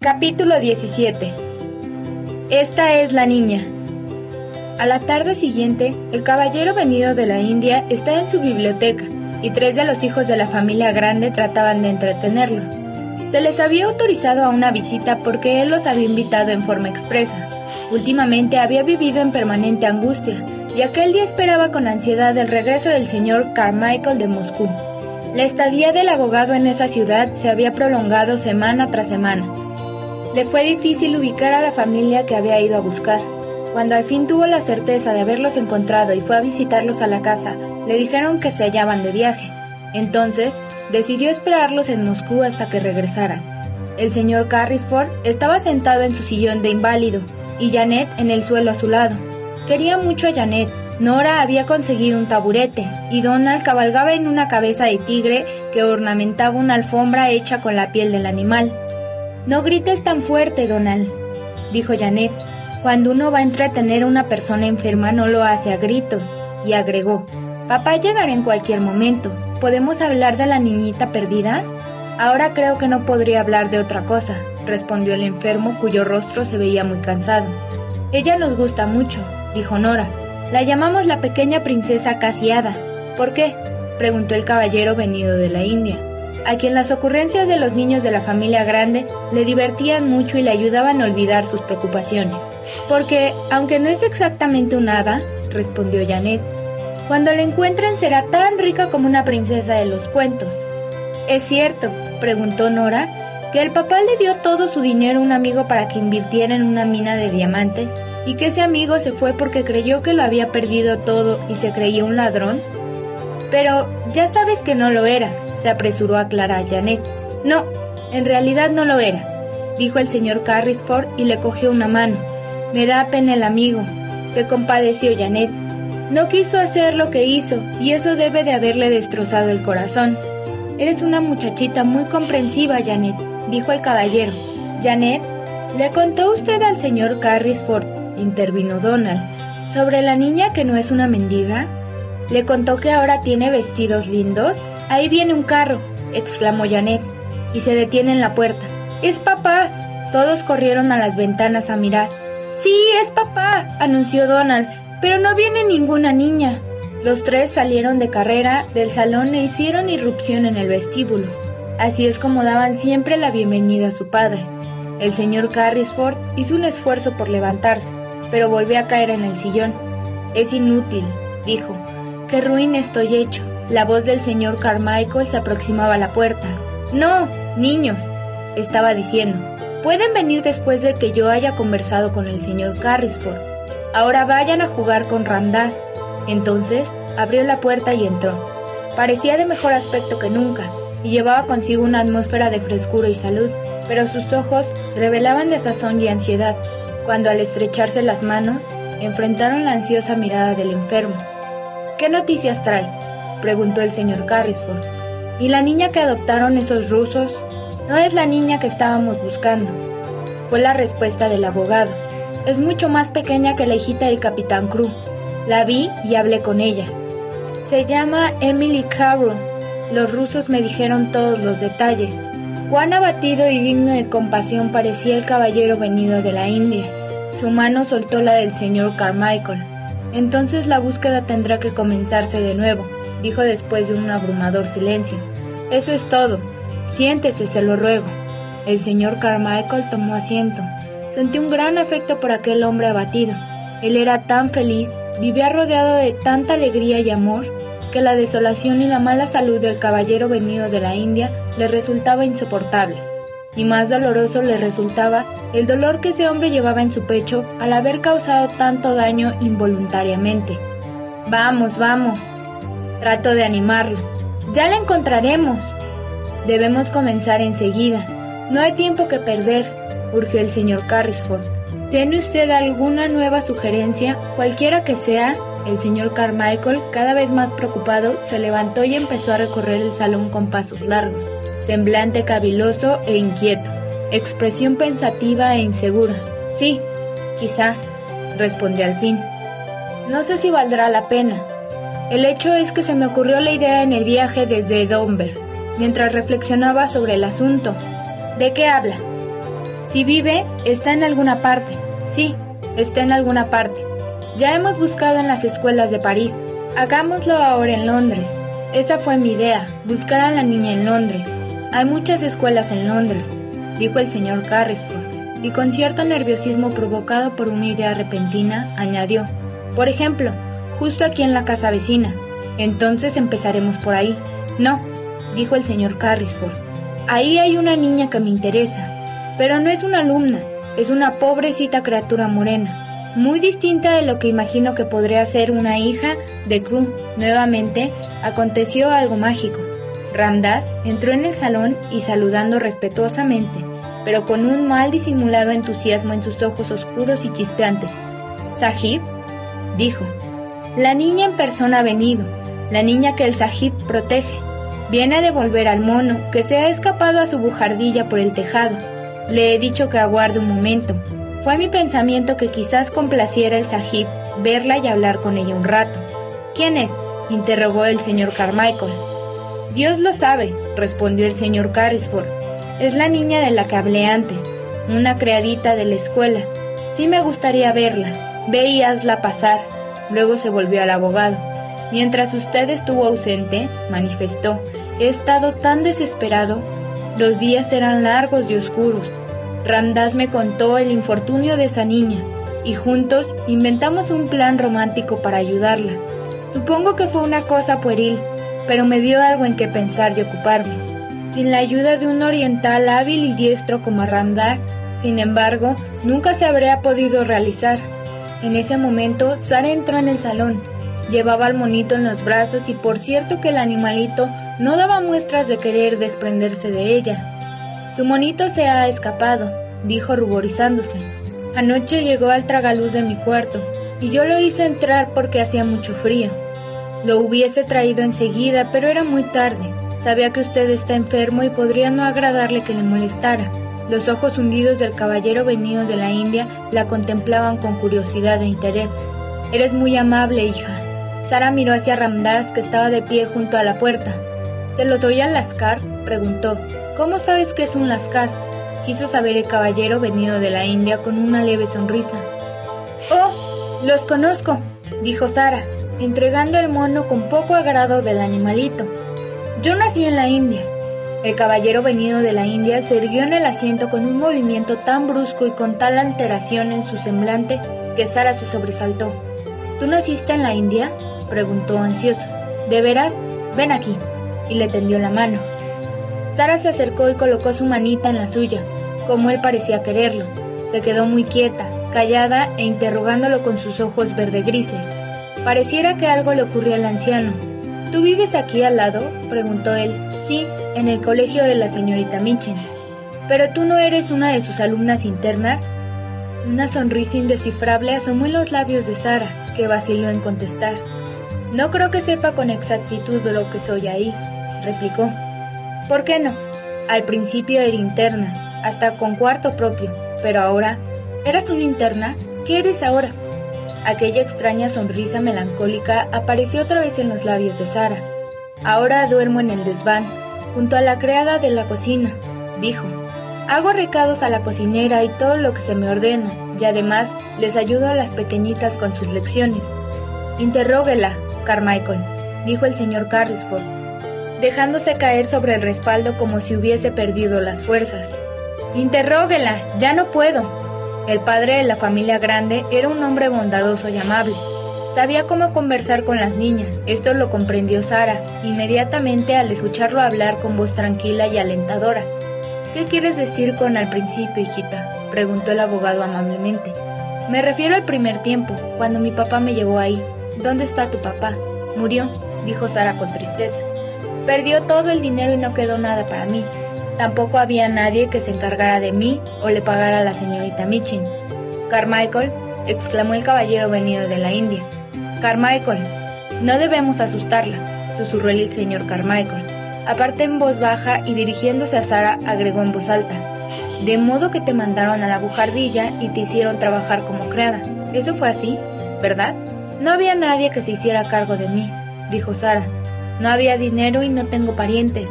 Capítulo 17 Esta es la niña. A la tarde siguiente, el caballero venido de la India está en su biblioteca y tres de los hijos de la familia grande trataban de entretenerlo. Se les había autorizado a una visita porque él los había invitado en forma expresa. Últimamente había vivido en permanente angustia y aquel día esperaba con ansiedad el regreso del señor Carmichael de Moscú. La estadía del abogado en esa ciudad se había prolongado semana tras semana. Le fue difícil ubicar a la familia que había ido a buscar. Cuando al fin tuvo la certeza de haberlos encontrado y fue a visitarlos a la casa, le dijeron que se hallaban de viaje. Entonces, decidió esperarlos en Moscú hasta que regresaran. El señor Carrisford estaba sentado en su sillón de inválido y Janet en el suelo a su lado. Quería mucho a Janet, Nora había conseguido un taburete y Donald cabalgaba en una cabeza de tigre que ornamentaba una alfombra hecha con la piel del animal. No grites tan fuerte, Donald, dijo Janet. Cuando uno va a entretener a una persona enferma no lo hace a gritos. Y agregó, Papá llegará en cualquier momento. ¿Podemos hablar de la niñita perdida? Ahora creo que no podría hablar de otra cosa, respondió el enfermo cuyo rostro se veía muy cansado. Ella nos gusta mucho, dijo Nora. La llamamos la pequeña princesa casiada. ¿Por qué? preguntó el caballero venido de la India, a quien las ocurrencias de los niños de la familia grande le divertían mucho y le ayudaban a olvidar sus preocupaciones. Porque, aunque no es exactamente un hada, respondió Janet, cuando la encuentren será tan rica como una princesa de los cuentos. ¿Es cierto? preguntó Nora, que el papá le dio todo su dinero a un amigo para que invirtiera en una mina de diamantes y que ese amigo se fue porque creyó que lo había perdido todo y se creía un ladrón? Pero ya sabes que no lo era, se apresuró a aclarar Janet. No, en realidad no lo era, dijo el señor Carrisford y le cogió una mano. Me da pena el amigo, se compadeció Janet. No quiso hacer lo que hizo y eso debe de haberle destrozado el corazón. Eres una muchachita muy comprensiva, Janet, dijo el caballero. Janet, ¿le contó usted al señor Carrisford intervino Donald. ¿Sobre la niña que no es una mendiga? ¿Le contó que ahora tiene vestidos lindos? Ahí viene un carro, exclamó Janet, y se detiene en la puerta. ¡Es papá! Todos corrieron a las ventanas a mirar. Sí, es papá, anunció Donald, pero no viene ninguna niña. Los tres salieron de carrera del salón e hicieron irrupción en el vestíbulo. Así es como daban siempre la bienvenida a su padre. El señor Carrisford hizo un esfuerzo por levantarse, pero volvió a caer en el sillón. Es inútil, dijo. Qué ruin estoy hecho. La voz del señor Carmichael se aproximaba a la puerta. No, niños, estaba diciendo. Pueden venir después de que yo haya conversado con el señor Carrisford. Ahora vayan a jugar con Ramdas. Entonces abrió la puerta y entró. Parecía de mejor aspecto que nunca y llevaba consigo una atmósfera de frescura y salud, pero sus ojos revelaban desazón y ansiedad cuando al estrecharse las manos enfrentaron la ansiosa mirada del enfermo. ¿Qué noticias trae? preguntó el señor Carrisford. ¿Y la niña que adoptaron esos rusos? No es la niña que estábamos buscando. Fue la respuesta del abogado. Es mucho más pequeña que la hijita del capitán Crew. La vi y hablé con ella. Se llama Emily Carroll. Los rusos me dijeron todos los detalles. Cuán abatido y digno de compasión parecía el caballero venido de la India. Su mano soltó la del señor Carmichael. Entonces la búsqueda tendrá que comenzarse de nuevo, dijo después de un abrumador silencio. Eso es todo. Siéntese, se lo ruego. El señor Carmichael tomó asiento. Sentí un gran afecto por aquel hombre abatido. Él era tan feliz, vivía rodeado de tanta alegría y amor, que la desolación y la mala salud del caballero venido de la India le resultaba insoportable, y más doloroso le resultaba el dolor que ese hombre llevaba en su pecho al haber causado tanto daño involuntariamente. Vamos, vamos. Trato de animarlo. Ya la encontraremos. Debemos comenzar enseguida. No hay tiempo que perder, urgió el señor Carrisford. ¿Tiene usted alguna nueva sugerencia, cualquiera que sea? El señor Carmichael, cada vez más preocupado, se levantó y empezó a recorrer el salón con pasos largos, semblante caviloso e inquieto, expresión pensativa e insegura. Sí, quizá, respondió al fin. No sé si valdrá la pena. El hecho es que se me ocurrió la idea en el viaje desde Dover, mientras reflexionaba sobre el asunto. ¿De qué habla? Si vive, está en alguna parte. Sí, está en alguna parte. Ya hemos buscado en las escuelas de París. Hagámoslo ahora en Londres. Esa fue mi idea, buscar a la niña en Londres. Hay muchas escuelas en Londres, dijo el señor Carrisford, y con cierto nerviosismo provocado por una idea repentina, añadió, por ejemplo, justo aquí en la casa vecina. Entonces empezaremos por ahí. No, dijo el señor Carrisford. Ahí hay una niña que me interesa, pero no es una alumna, es una pobrecita criatura morena, muy distinta de lo que imagino que podría ser una hija de Crew. Nuevamente, aconteció algo mágico. Ramdas entró en el salón y saludando respetuosamente, pero con un mal disimulado entusiasmo en sus ojos oscuros y chispeantes. Sahib, dijo, la niña en persona ha venido, la niña que el Sahib protege. Viene a devolver al mono que se ha escapado a su bujardilla por el tejado. Le he dicho que aguarde un momento. Fue mi pensamiento que quizás complaciera el sahib verla y hablar con ella un rato. ¿Quién es? interrogó el señor Carmichael. Dios lo sabe, respondió el señor Carrisford. Es la niña de la que hablé antes, una criadita de la escuela. Sí me gustaría verla. Ve y hazla pasar. Luego se volvió al abogado. Mientras usted estuvo ausente, manifestó, he estado tan desesperado los días eran largos y oscuros. Ramdas me contó el infortunio de esa niña y juntos inventamos un plan romántico para ayudarla. Supongo que fue una cosa pueril, pero me dio algo en que pensar y ocuparme. Sin la ayuda de un oriental hábil y diestro como Ramdas, sin embargo, nunca se habría podido realizar. En ese momento, Sara entró en el salón. Llevaba al monito en los brazos y por cierto que el animalito no daba muestras de querer desprenderse de ella. Su monito se ha escapado, dijo ruborizándose. Anoche llegó al tragaluz de mi cuarto, y yo lo hice entrar porque hacía mucho frío. Lo hubiese traído enseguida, pero era muy tarde. Sabía que usted está enfermo y podría no agradarle que le molestara. Los ojos hundidos del caballero venido de la India la contemplaban con curiosidad e interés. Eres muy amable, hija. Sara miró hacia Ramdas, que estaba de pie junto a la puerta. ¿Se lo doy al lascar? Preguntó. ¿Cómo sabes que es un lascar? Quiso saber el caballero venido de la India con una leve sonrisa. Oh, los conozco, dijo Sara, entregando el mono con poco agrado del animalito. Yo nací en la India. El caballero venido de la India se erguió en el asiento con un movimiento tan brusco y con tal alteración en su semblante que Sara se sobresaltó. ¿Tú naciste en la India? preguntó ansioso. ¿De veras? Ven aquí y le tendió la mano. Sara se acercó y colocó su manita en la suya, como él parecía quererlo. Se quedó muy quieta, callada e interrogándolo con sus ojos verde grises. Pareciera que algo le ocurrió al anciano. ¿Tú vives aquí al lado? preguntó él. Sí, en el colegio de la señorita Minchin. ¿Pero tú no eres una de sus alumnas internas? Una sonrisa indescifrable asomó en los labios de Sara, que vaciló en contestar. No creo que sepa con exactitud lo que soy ahí, replicó. ¿Por qué no? Al principio era interna, hasta con cuarto propio, pero ahora... ¿Eras una interna? ¿Qué eres ahora? Aquella extraña sonrisa melancólica apareció otra vez en los labios de Sara. Ahora duermo en el desván, junto a la criada de la cocina, dijo. Hago recados a la cocinera y todo lo que se me ordena, y además les ayudo a las pequeñitas con sus lecciones. Interróguela, Carmichael, dijo el señor Carrisford, dejándose caer sobre el respaldo como si hubiese perdido las fuerzas. Interróguela, ya no puedo. El padre de la familia grande era un hombre bondadoso y amable. Sabía cómo conversar con las niñas, esto lo comprendió Sara, inmediatamente al escucharlo hablar con voz tranquila y alentadora. ¿Qué quieres decir con al principio, hijita? preguntó el abogado amablemente. Me refiero al primer tiempo, cuando mi papá me llevó ahí. ¿Dónde está tu papá? Murió, dijo Sara con tristeza. Perdió todo el dinero y no quedó nada para mí. Tampoco había nadie que se encargara de mí o le pagara a la señorita Michin. Carmichael, exclamó el caballero venido de la India. Carmichael, no debemos asustarla, susurró el señor Carmichael. Aparte en voz baja y dirigiéndose a Sara, agregó en voz alta. De modo que te mandaron a la bujardilla y te hicieron trabajar como criada. Eso fue así, ¿verdad? No había nadie que se hiciera cargo de mí, dijo Sara. No había dinero y no tengo parientes.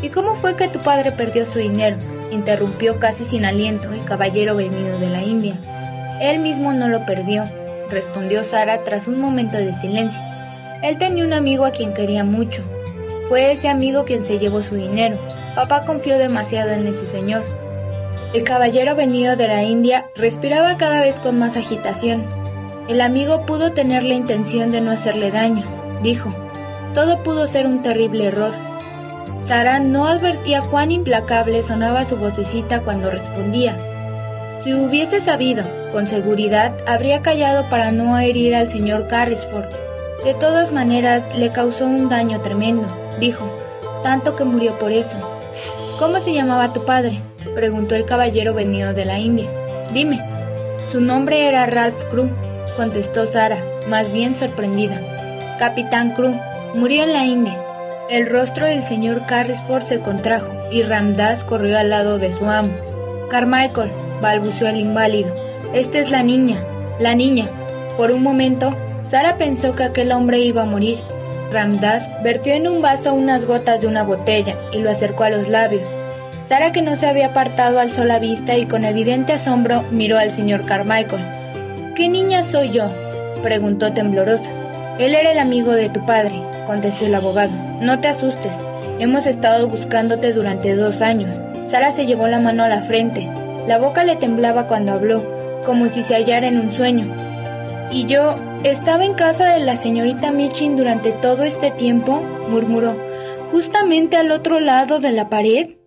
¿Y cómo fue que tu padre perdió su dinero? interrumpió casi sin aliento el caballero venido de la India. Él mismo no lo perdió, respondió Sara tras un momento de silencio. Él tenía un amigo a quien quería mucho. Fue ese amigo quien se llevó su dinero. Papá confió demasiado en ese señor. El caballero venido de la India respiraba cada vez con más agitación. El amigo pudo tener la intención de no hacerle daño, dijo. Todo pudo ser un terrible error. Sara no advertía cuán implacable sonaba su vocecita cuando respondía. Si hubiese sabido, con seguridad, habría callado para no herir al señor Carrisford. De todas maneras, le causó un daño tremendo, dijo, tanto que murió por eso. ¿Cómo se llamaba tu padre? preguntó el caballero venido de la India. Dime. Su nombre era Ralph Crew, contestó Sara, más bien sorprendida. Capitán Crew, Murió en la India. El rostro del señor Carrisford se contrajo y Ramdas corrió al lado de su amo. Carmichael, balbuceó el inválido. Esta es la niña, la niña. Por un momento, Sara pensó que aquel hombre iba a morir. Ramdas vertió en un vaso unas gotas de una botella y lo acercó a los labios. Sara, que no se había apartado, alzó la vista y con evidente asombro miró al señor Carmichael. ¿Qué niña soy yo? preguntó temblorosa. Él era el amigo de tu padre, contestó el abogado. No te asustes. Hemos estado buscándote durante dos años. Sara se llevó la mano a la frente. La boca le temblaba cuando habló, como si se hallara en un sueño. Y yo estaba en casa de la señorita Michin durante todo este tiempo, murmuró, justamente al otro lado de la pared.